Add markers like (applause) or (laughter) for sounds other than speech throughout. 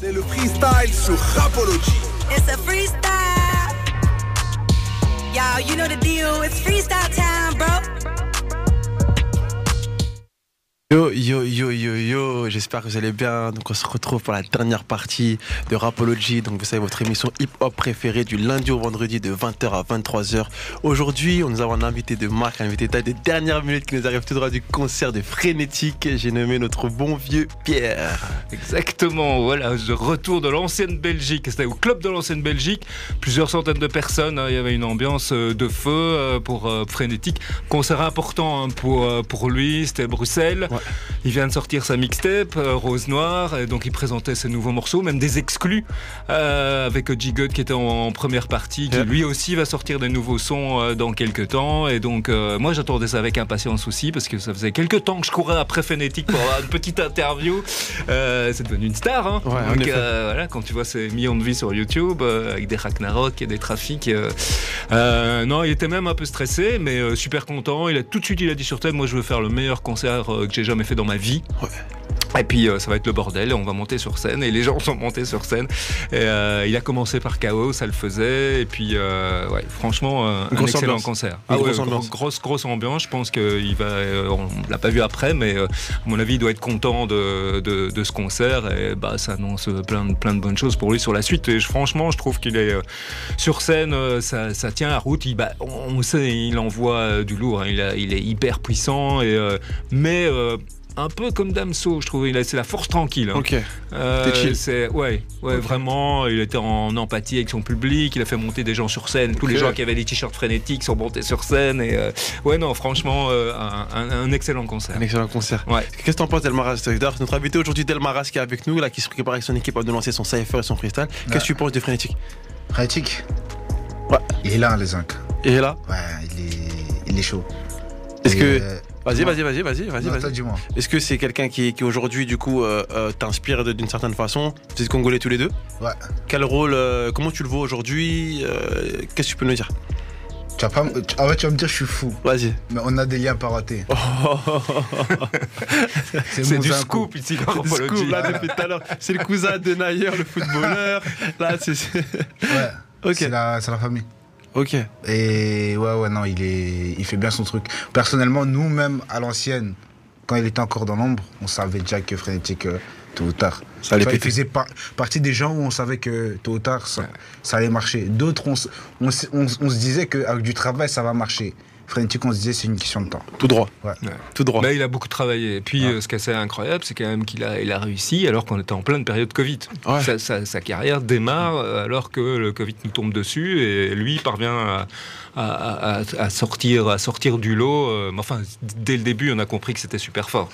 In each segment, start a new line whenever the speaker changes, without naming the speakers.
C'est le freestyle sur Rapology.
It's a freestyle. Y'all, you know the deal. It's freestyle time,
Yo, yo, yo, yo, yo, j'espère que vous allez bien. Donc, on se retrouve pour la dernière partie de Rapology. Donc, vous savez, votre émission hip-hop préférée du lundi au vendredi de 20h à 23h. Aujourd'hui, on nous avons un invité de marque, un invité de des dernières minutes qui nous arrive tout droit du concert de Frénétique. J'ai nommé notre bon vieux Pierre.
Exactement, voilà, je retour de l'ancienne Belgique. C'était au club de l'ancienne Belgique. Plusieurs centaines de personnes. Hein. Il y avait une ambiance euh, de feu euh, pour euh, Frénétique. Concert important hein, pour, pour lui, c'était Bruxelles. Il vient de sortir sa mixtape, euh, Rose Noire, et donc il présentait ses nouveaux morceaux, même des exclus, euh, avec G qui était en, première partie, qui lui aussi va sortir des nouveaux sons euh, dans quelques temps. Et donc moi j'attendais ça avec impatience aussi, parce que ça faisait quelques temps que je courais après Phonetic pour avoir une petite interview. c'est devenu une star. Hein. donc voilà, quand tu vois ses millions de vues sur YouTube, avec des Ragnarok et des trafics. non, il était même un peu stressé, mais super content. Il a tout de suite il a dit sur tête, moi je veux faire le meilleur concert que j'ai jamais fait dans ma vie. Et puis euh, ça va être le bordel, on va monter sur scène et les gens sont montés sur scène. Et, euh, il a commencé par Chaos, ça le faisait. Et puis ouais, franchement, un excellent concert. Ah grosse, grosse, ambiance. Je pense qu'il va, on l'a pas vu après, mais à mon avis, il doit être content de, de, ce concert. Et bah, ça annonce plein de, plein de bonnes choses pour lui sur la suite. Et franchement, je trouve qu'il est sur scène, ça, ça, tient la route. Il, bah, on sait, il envoie du lourd. Hein. Il, a, il est hyper puissant. Et, mais un peu comme Damso, je trouve. C'est la force tranquille. Hein.
Ok.
Euh, c'est ouais, ouais, vraiment. Il était en empathie avec son public. Il a fait monter des gens sur scène. Tous les gens qui avaient les t-shirts frénétiques sont montés sur scène. Et euh, ouais, non, franchement, euh, un, excellent concert.
Un excellent concert. Ouais. Qu'est-ce que t'en penses, Delmaras Notre invité aujourd'hui, Delmaras, qui est avec nous, là, qui se prépare avec son équipe à de lancer son cypher et son freestyle. Qu'est-ce que tu penses de Frénétique
Frénétique. Ouais. Il est là, les zinc.
Il est là?
Ouais, il est, il est chaud.
Est-ce que Vas-y, vas-y, vas-y, vas-y, vas-y.
Vas
Est-ce que c'est quelqu'un qui, qui aujourd'hui, du coup, euh, euh, t'inspire d'une certaine façon? Vous êtes congolais tous les deux?
Ouais.
Quel rôle, euh, comment tu le vois aujourd'hui Qu'est-ce que tu peux nous dire?
Tu vas pas, ah ouais, tu vas me dire je suis fou.
Vas-y.
Mais on a des liens pas ratés. (laughs)
c'est du scoop ici,
C'est du scoop, là, depuis tout à l'heure. C'est le cousin de Nayer, le footballeur. Là, c'est.
Ouais. Ok. C'est la, la famille.
Ok.
Et ouais, ouais, non, il, est, il fait bien son truc. Personnellement, nous-mêmes, à l'ancienne, quand il était encore dans l'ombre, on savait déjà que Frénétique, euh, tôt ou tard. Ça allait il faisait partie des gens où on savait que tôt ou tard, ça, allait marcher. D'autres, on, on, se disait qu'avec du travail, ça va marcher. Frénétique, on se disait, c'est une question de temps.
Tout droit.
Ouais.
Tout droit.
Mais il a beaucoup travaillé. Et puis, euh, ce qui est assez incroyable, c'est quand même qu'il a, il a réussi alors qu'on était en pleine période Covid. Sa, carrière démarre euh, alors que le Covid nous tombe dessus et lui parvient à, sortir, à sortir du lot. Euh, enfin, dès le début, on a compris que c'était super fort.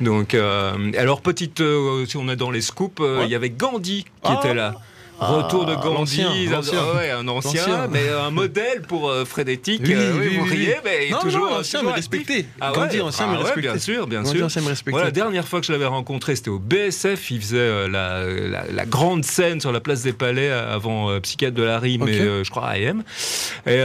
Donc, alors, petite, si on est dans les scoops, il y avait Gandhi qui ah. était là. Retour de Gandhi,
un, ancien,
un ancien, mais un modèle pour euh, Frédétique. Oui, euh, oui, vous riez, mais
non,
toujours
non, ancien mais respecté. Ah Gandhi, ancien mais ah
bien sûr, bien sûr.
Ancien, mais respecté.
Voilà, la dernière fois que je l'avais rencontré, c'était au BSF. Il faisait euh, la, la, grande scène sur la place des Palais avant Psychiatre de la Rime et je crois AM. Et,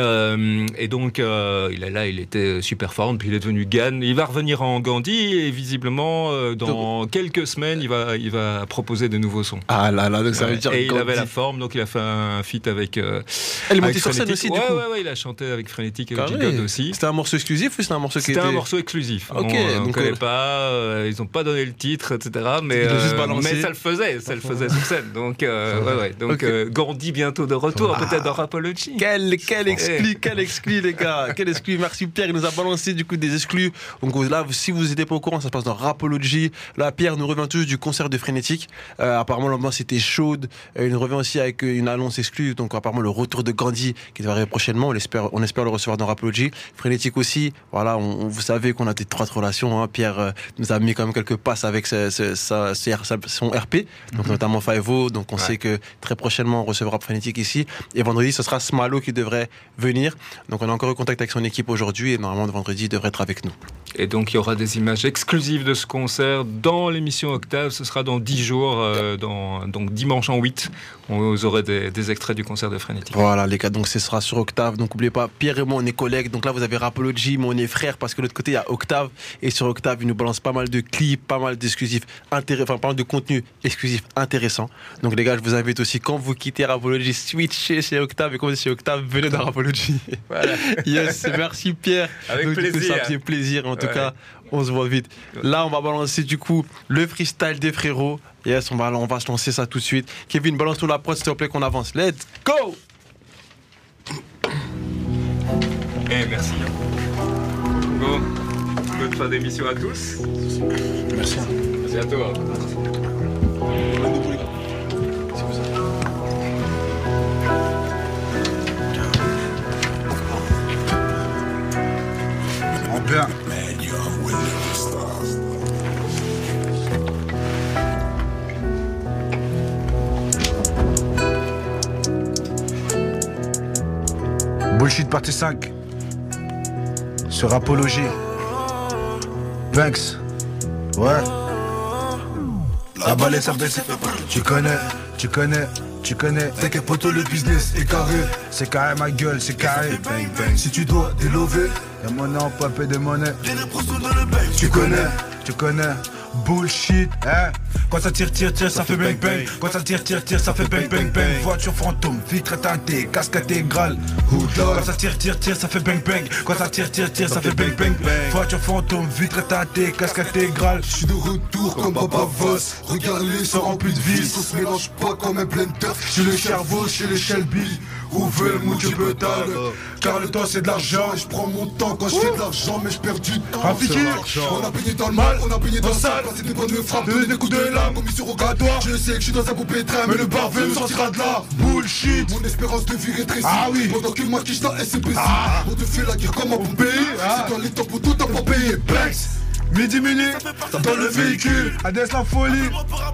et donc, il est là, il était super fort, puis il est devenu Gann. Il va revenir en Gandhi et visiblement, dans quelques semaines, il va, il va proposer de nouveaux sons.
Ah là là, donc ça veut dire
et il avait la forme, donc il a fait un feat avec. Euh,
Elle est montée sur scène aussi,
ouais,
du coup.
Ouais, ouais, il a chanté avec Frénétique et God aussi.
C'était un morceau exclusif ou c'était un morceau qui
était. C'était un morceau exclusif.
Ok,
on, ne connaît pas, euh, ils n'ont pas donné le titre, etc. Mais, euh, mais ça le faisait, ça le faisait sur scène. Donc, ouais, ouais. Donc, Gandhi bientôt de retour, peut-être dans Rapology.
Quel, quel exclu, quel exclu, les gars. Quel exclu. Merci Pierre, il nous a balancé du coup des exclus. Donc là, si vous n'étiez pas au courant, ça se passe dans Rapology. Là, Pierre nous revient tous du concert de Frénétique. apparemment, l'ambiance était chaude. Nous revient aussi avec une annonce exclue. Donc apparemment le retour de Gandhi qui devrait arriver prochainement. On espère, on espère le recevoir dans Rapology. Frénétique aussi. Voilà, on, vous savez qu'on a des trois relations. Hein. Pierre euh, nous a mis quand même quelques passes avec son RP, donc mhm. notamment Faevo. Donc on sait que très prochainement on recevra Frénétique ici. Et vendredi ce sera Smalo qui devrait venir. Donc on est encore en contact avec son équipe aujourd'hui et normalement vendredi il devrait être avec nous.
Et donc il y aura des images exclusives de ce concert dans l'émission Octave. Ce sera dans 10 jours, euh, dans, donc dimanche en 8. Vous aurez des, extraits du concert de Frenetic.
Voilà les gars, donc ce sera sur Octave. Donc n'oubliez pas, Pierre et moi on est collègues. Donc là vous avez Rapology, mais on est frères parce que de l'autre côté il y a Octave. Et sur Octave, il nous balance pas mal de clips, pas mal d'exclusifs, enfin pas mal de contenu exclusif intéressant. Donc les gars, je vous invite aussi quand vous quittez Rapology, switchez chez Octave. Et quand vous êtes chez Octave, venez dans Rapology. Voilà. (laughs) yes, merci Pierre.
Avec plaisir.
ça fait plaisir. En tout cas, on se voit vite. Là, on va balancer du coup le freestyle des frérots. Yes, on va, on va se lancer ça tout de suite. Kevin, balance-nous la prod, s'il te plaît, qu'on avance. Let's go!
Eh, merci. Bon, bonne fin d'émission à tous.
Merci.
Merci à toi.
Bien. Bullshit partie 5. Sur Apologie. Banks. Ouais. La balle est Tu connais, tu connais, tu connais. T'inquiète poto le business est carré. C'est carré ma gueule, c'est carré. Si tu dois délover, y'a monnaie en papier de monnaie. Tu connais, tu connais. Bullshit, hein Quand ça tire, tire, tire, ça fait bang bang Quand ça tire, tire, tire, ça fait bang bang bang. Voiture fantôme, vitre teintée, casque intégrale Quand ça tire, tire, tire, ça fait bang bang. Quand ça tire, tire, tire, ça fait bang bang Voiture fantôme, vitre teintée, casque intégrale Je suis de retour comme Baba Voss. Regarde les ça remplit de vis On se mélange pas comme un blender Chez le cerveau, chez les Shelby. Ouvre le tu peux Car le temps c'est de l'argent. Je prends mon temps quand je fais de l'argent Mais je perds du temps. On a baigné dans le mal, on a baigné dans le sale. Quand des coups de sur rogatoire Je sais que je suis dans un poupée train Mais le barbel me sortira de là. Bullshit. Mon espérance de vie rétrécit Ah oui. Pendant que moi qui dans SCPC ah. On te fait la guerre comme un poupée. Ah. C'est dans les temps pour tout t'as pas payé Banks Midi minute, dans le véhicule, Adès la folie.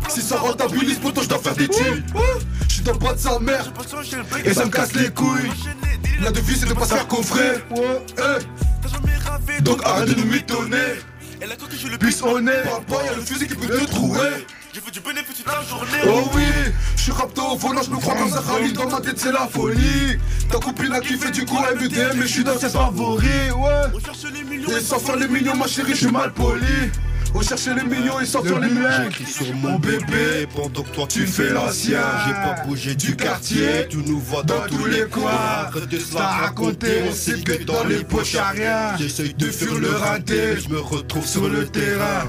Si ça rentabilise, toi je dois faire des tuiles. Je suis dans le bois de sa mère, et ça me casse les couilles. La devise c'est de pas se faire coffrer. Donc arrête de nous mitonner. Puisse honnête, parle pas, y'a le fusil qui peut te trouver. J'ai fait du bénéfice toute la journée. Oh oui, je suis rapto au volant, je me crois comme Zahali. Dans ma tête, c'est la folie. Ta copine a kiffé du coup MDM, mais je suis dans ses favoris. Ouais. On cherche les millions. Et sans faire les millions, ma chérie, je suis mal poli. On cherchait les millions et sortir les mecs
J'écris sur mon bébé pendant que toi tu fais l'ancien J'ai pas bougé du quartier, tu nous vois dans, tous les coins. Arrête de se raconter, on sait que dans les poches y'a rien. J'essaye de fuir le raté, je me retrouve sur le terrain.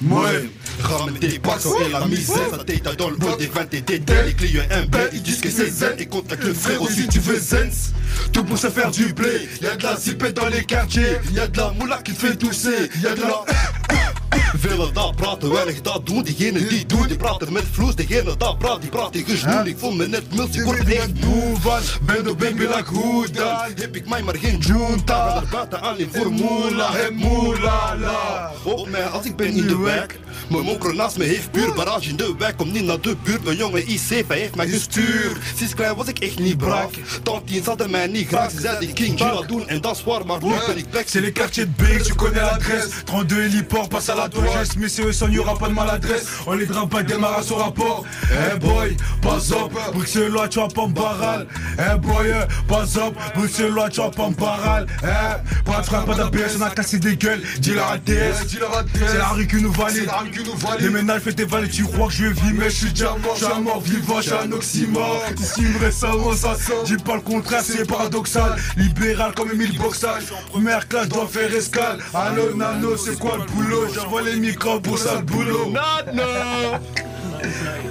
Ouais, ramène tes box et la misère Ça tête dans le bois des 20 et des Les clients un ils disent que c'est zen. Et contacte le frère aussi tu veux zenz Tout pour se faire du blé. Y'a de la zipette dans les quartiers. Y'a de la moula qui fait tousser. Y'a de la willen daar praten, wil ik dat doen. Diegene die doen, die praten met vloes. Degene dat praat, die praat tegen snoel. Ik voel me net muls, ik word echt moe van. Ben de baby like hoe dan? Heb ik mij maar geen junta. Ben er buiten alleen voor moela, heb moela la. Op mij als ik ben in de wijk. Mijn mokro naast me heeft puur barrage in de wijk. Kom niet naar de buurt, mijn jongen IC, hij heeft mij gestuurd. Sinds klein was ik echt niet braak. Tantien hadden mij niet graag. Ze zeiden King G doen en dat is waar, maar nu ben ik back.
C'est les quartiers de Big, tu connais l'adresse. 32 héliport, passe à la c'est eux, sans y aura pas de maladresse. On les drape pas, démarre au rapport. Eh boy, pas up, Bruxelles, tu vas pas me baral. Eh boy, pas up, Bruxelles, tu vas pas me baral. Eh, pas de frappe, pas d'ABS, on a cassé des gueules. Dis la ATS, c'est la rue qui nous valide. Les ménages fait tes valets, tu crois que je vis, mais je suis déjà mort. Je suis mort vivant, je suis un oxymore. Ici, me ça, ça. Dis pas le contraire, c'est paradoxal. Libéral comme Emile Boxal. Première classe, dois faire escale. Allo, nano, c'est quoi le boulot? J'envoie les micros pour ça le boulot.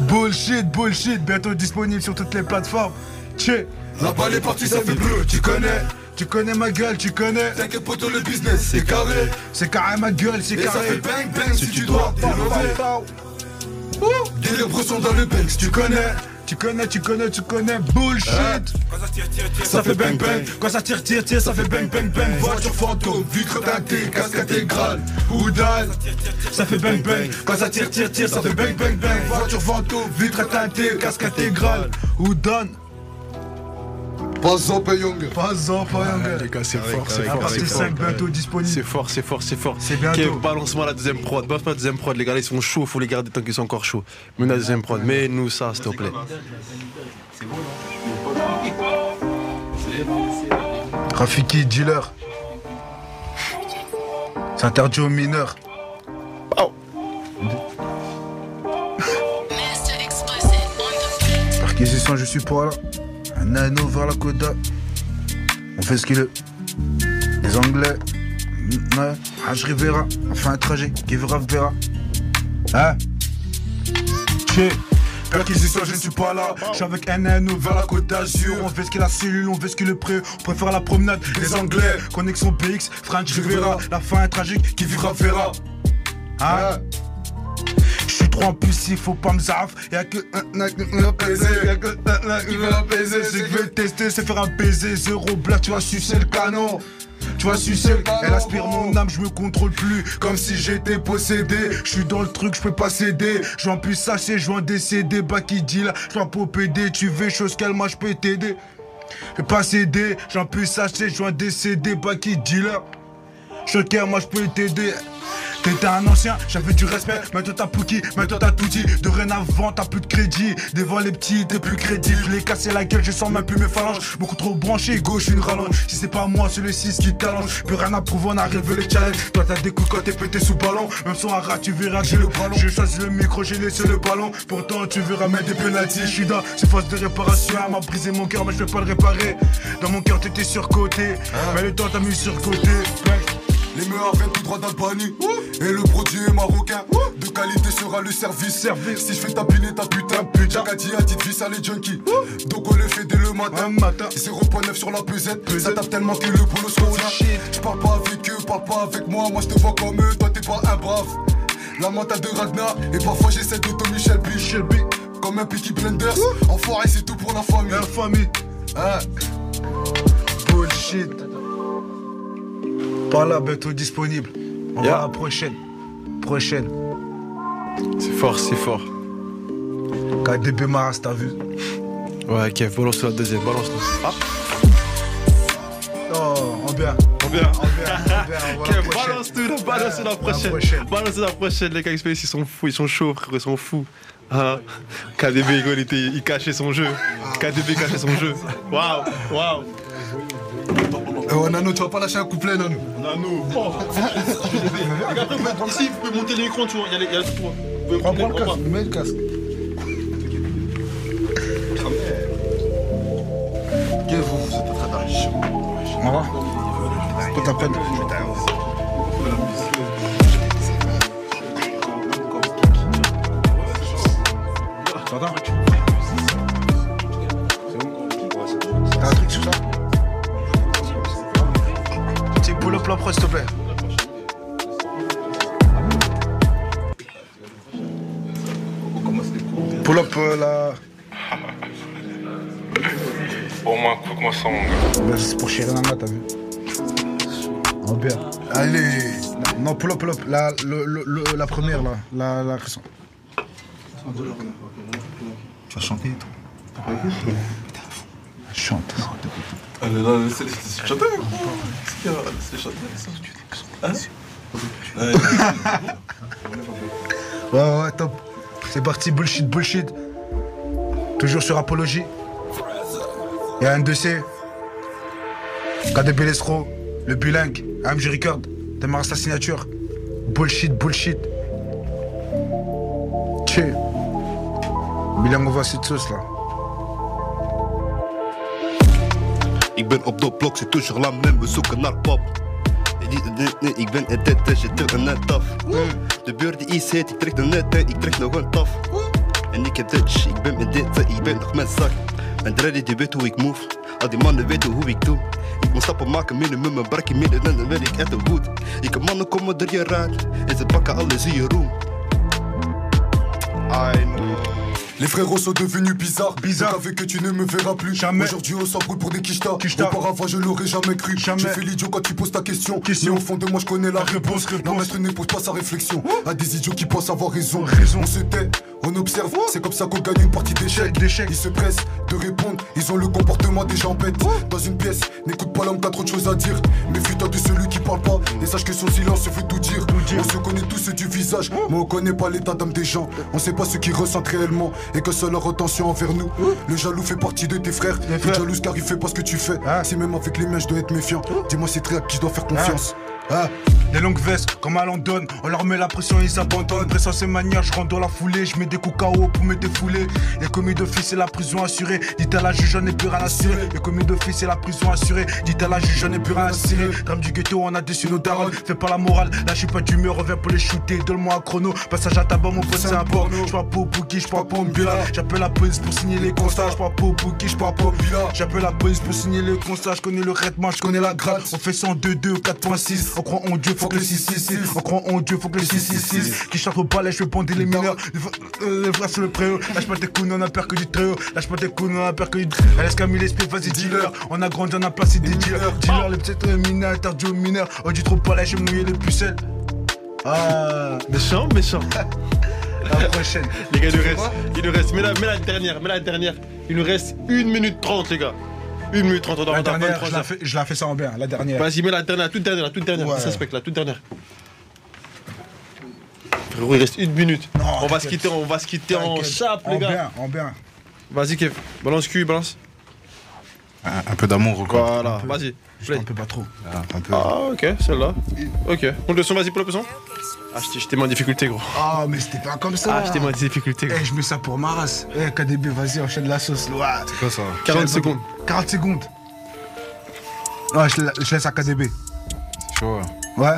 Bullshit, bullshit. Bientôt disponible sur toutes les plateformes. Tché.
La balle est partie, ça fait bleu, tu connais.
Tu connais ma gueule, tu connais.
T'inquiète tout le business, c'est carré.
C'est carré ma gueule, c'est carré.
ça fait bang bang si, tu dois délever. Des sont dans le banks, tu connais.
Tu connais, tu connais, tu connais, bullshit. Ça fait bang bang, quand ça tire, tire, tire, ça fait bang bang bang. Voiture fantôme, vitre teintée, casque intégrale Oudal, ça fait bang bang, quand ça tire, tire, tire, ça fait bang bang bang. Voiture fantôme, vitre teintée, casque intégrale Oudan
Pas
Pas en Young.
Les gars, c'est fort, c'est fort.
C'est 5 bientôt disponible.
C'est fort, c'est fort, c'est fort.
C'est bientôt.
balance-moi la deuxième prod. Balance pas la deuxième prod. Les gars, ils sont chauds. Faut les garder tant qu'ils sont encore chauds. Mais la deuxième prod. Mais nous, ça, s'il te plaît. C'est bon,
Rafiki, dealer. C'est interdit aux mineurs. Oh. Perquisition, je suis pas là. Un anneau vers la coda. On fait ce qu'il veut. Les Anglais. Ouais. H. Rivera. On fait un trajet. Qui verra, verra. Hein? Che. Perquisition, je ne suis pas là. Je suis avec un anneau vers la côte d'Azur. On fait ce qu'il la cellule, on fait ce qu'il le pré. On préfère la promenade des Anglais. Connexion PX, French Rivera. La fin est tragique, qui vivra verra. Hein? Je suis trop impulsif, faut pas me zaf. Y'a que un qui un qui. Ce que je vais tester, c'est faire un baiser. Zéro black, tu vas sucer le canon. Tu vois, sucer, elle aspire mon âme, je me contrôle plus, comme si j'étais possédé. Je suis dans le truc, je peux pas céder. Je en plus sachet, je en décéder. Bah qui dit là, je tu veux chose qu'elle moi je peux t'aider. Je pas céder, j'en plus sachet, je en décéder. Bah qui dit là, je moi je peux t'aider. T'étais un ancien, j'avais du respect, maintenant t'as Pouki, maintenant t'as tout dit. Dorénavant, t'as plus de crédit. Devant les petits, t'es plus crédible. Je l'ai cassé la gueule, je sens même plus mes phalanges. Beaucoup trop branché, gauche, une rallonge. Si c'est pas moi, c'est le 6 qui t'allonge. Plus rien à prouver, on arrive le challenge. Toi t'as des coups quand t'es pété sous ballon. Même son rat, tu verras, j'ai le ballon. J'ai choisi le micro, j'ai laissé le ballon. Pourtant, tu verras mettre des pénalties. Je suis dans ces phases de réparation. Elle m'a brisé mon cœur, mais je vais pas le réparer. Dans mon cœur, t'étais surcoté. Mais le temps t'a mis sur côté.
Les meilleurs viennent tout droit d'Albanie. Et le produit est marocain. De qualité sera le service. service. Si je fais tapiner ta putain, putain. Jacadi a dit vis à les junkies. Donc on le fait dès le matin. matin. 0.9 sur la pesette. Ça tape tellement que le boulot se revient. Je parle pas avec eux, parle pas avec moi. Moi je te vois comme eux, toi t'es pas un brave. La mentale de Ragnar. Et parfois j'essaie de Tommy Shelby. Shelby. Comme un Peaky Blenders. Enfoiré, c'est tout pour la famille.
La famille.
Hein.
Bullshit. Pas là, bientôt disponible. On va à la prochaine. Prochaine.
C'est fort, c'est fort.
KDB Maras, t'as vu?
Ouais, Kev, balance la deuxième, balance-nous. Ah.
Oh, en bien.
En bien. En bien, Kev, balance tout, balance la prochaine. Balance la prochaine, les gars, ils sont fous, ils sont chauds, frère, ils sont fous. Ah, KDB, il, était, il cachait son jeu. KDB cachait son jeu. Waouh, waouh.
Oh Nano, tu vas pas lâcher un couplet, Nano
Nano. Oh. Gars, si vous pouvez monter l'écran, tu vois, il y a, il y a tout. Vous
prends, prends le casque, mets le casque.
Que vous, vous êtes en train d'arriver.
Au revoir. Pas ta peine. S'il te plaît. Pull up euh, la.
Au moins, cook-moi ça, mon
gars. c'est pour Shirinama, t'as vu En bien.
Allez
Non, pull up, pull up. La, le, le, la première, là. La, la
Tu vas chanter et tout
Chante.
Allez, là, c'est les chanteurs, C'est les chanteurs, ça. Hein?
Ouais, ouais, top. C'est parti, bullshit, bullshit. Toujours sur Apologie. Il y a un 2C. KDB Lesro, le bilingue, AMG Record, démarre sa signature. Bullshit, bullshit. Tché. Bilang over cette sauce là.
Ik ben op de blok, zit toujours la même, we zoeken naar pop. Ik ben een tete, je een net af. De buurt die iets heet, ik trek de net en ik trek nog een taf. En ik heb Dutch, ik ben met dit, ik ben nog met zak. En ready, die weet hoe ik move. Al die mannen weten hoe ik doe. Ik moet stappen maken midden met mijn brakje midden en dan ben ik echt goed. Ik heb mannen komen door je raad en ze pakken alles in je room. I know.
Les frérots sont devenus bizarres. Bizarre. avec que tu ne me verras plus. Jamais. Aujourd'hui, on s'embrouille pour des quichetas. Auparavant, je l'aurais jamais cru. Jamais. Tu fais l'idiot quand tu poses ta question. question. Mais au fond de moi, je connais la, réponse. réponse. maître ne pose pas sa réflexion. À des idiots qui pensent avoir raison. raison. On se tait, on observe. C'est comme ça qu'on gagne une partie d'échecs. Ils se pressent de répondre. Ils ont le comportement des gens bêtes. Dans une pièce, n'écoute pas l'homme, t'as trop de choses à dire. Méfie-toi de celui qui parle pas. Et sache que son silence veut tout dire. On se connaît tous du visage, mais on connaît pas l'état d'âme des gens. On sait pas ce qu'ils ressentent réellement et que seule leur attention envers nous. Le jaloux fait partie de tes frères. Le jaloux car il fait pas ce que tu fais. Ah. Si même avec les mains je dois être méfiant. Dis-moi c'est très à qui je dois faire confiance. Ah. Les longues vestes, comme à London, on leur met la pression, ils s'abandonnent. Pressant ces manières, je rentre dans la foulée, je mets des coups KO pour me défouler. Les commis d'office, c'est la prison assurée. Dites à la juge, j'en ai plus rien à cirer. Les commis d'office, c'est la prison assurée. Dites à la juge, j'en ai plus rien à cirer. Comme du ghetto, on a déçu nos darons. Fais pas la morale, là je suis pas d'humeur, reviens pour les shooter. Donne-moi un chrono, passage à tabac, mon pote, c'est un porno. J'parle pas au bookie, j'parle pas bila. J'appelle la police pour signer les constats. J'parle pas au bookie, j'parle pas bila. J'appelle la police pour signer les constats. Je connais le rythme, je connais la grade. On fait 102, 2, 4.6. On croit en Dieu, faut que le 666. On croit en Dieu, faut que le 666. Qui chante au palais, je veux pondre les mineurs. Les frères sur le préau. Lâche pas tes coups, on a peur que du très haut. Lâche pas tes coups, on a peur que du haut. Laisse Camille l'esprit, vas-y, dealer. On a grandi, on a placé des dealers. Dealer, les petites mineurs, interdits aux mineurs. On dit trop palais, j'ai mouillé les pucelles.
Ah, méchant, méchant. (laughs)
La prochaine.
Les gars, il nous reste, il nous reste, mets la, mets la dernière, mets la dernière. Il nous reste 1 minute 30, les gars. 1 minute 30, on doit
la dernière, je la, fais, je la fais ça en bien, la dernière.
Vas-y, mets la dernière, la toute dernière, la toute dernière. Ouais. Ça la toute dernière. Frérot, il reste une minute. Non, on, va se quitter, on va se quitter en chape, les gars.
En bien, en bien.
Vas-y, Kev. Balance cul, balance.
Un, peu d'amour,
quoi. Voilà, vas-y.
Un peu pas trop.
Ah, un peu. ah ok, celle-là. Ok. Monte le son, vas-y pour le son. Ah, j'étais moins en difficulté, gros.
Ah, mais c'était pas comme ça.
Ah, j'étais moins en difficulté, gros.
Eh, je mets ça pour ma race. Eh, KDB, vas-y, enchaîne la sauce.
C'est quoi ça 40 secondes.
40 secondes. Ouais, je, laisse à KDB.
C'est chaud. Hein.
Ouais.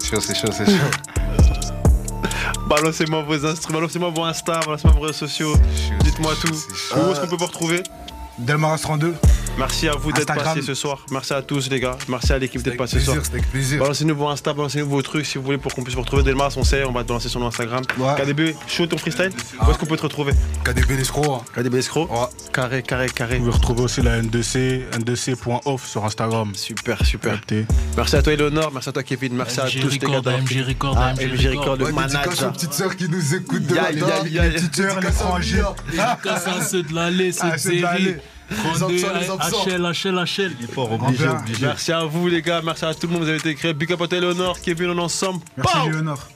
C'est chaud, c'est chaud, c'est chaud. (laughs) Balancez-moi vos instruments, balancez-moi vos Insta, balancez-moi vos réseaux sociaux. Dites-moi tout. Où est-ce qu'on peut vous retrouver?
Delmaras 32.
Merci à vous d'être passés ce soir. Merci à tous les gars. Merci à l'équipe d'être passé ce soir.
C'était avec plaisir.
Balancez-nous vos Insta, balancez-nous vos trucs si vous voulez pour qu'on puisse vous retrouver. Delmas, on sait, on va te lancer sur Instagram. KDB, show ton freestyle. Où est-ce qu'on peut te retrouver
KDB l'escroc. Hein.
KDB l'escroc. Carré, carré, carré.
Vous pouvez retrouver aussi la N2C, N2C.off sur Instagram.
Super, super. Merci à toi, Eleonore. Merci à toi, Kevin. Merci à tous les gars.
MJ Record,
ah, MJ Record, le manager.
petite sœur qui nous écoute de
la
petite sœur, l'étranger.
Dédicace à ceux de l'allée, c'est une série. HL, HL, HL.
Il est fort, obligé, obligé. Merci à vous, les gars. Merci à tout le monde. Vous avez été créé. Big up à Léonore, Kevin, on ensemble.
Merci, Léonore.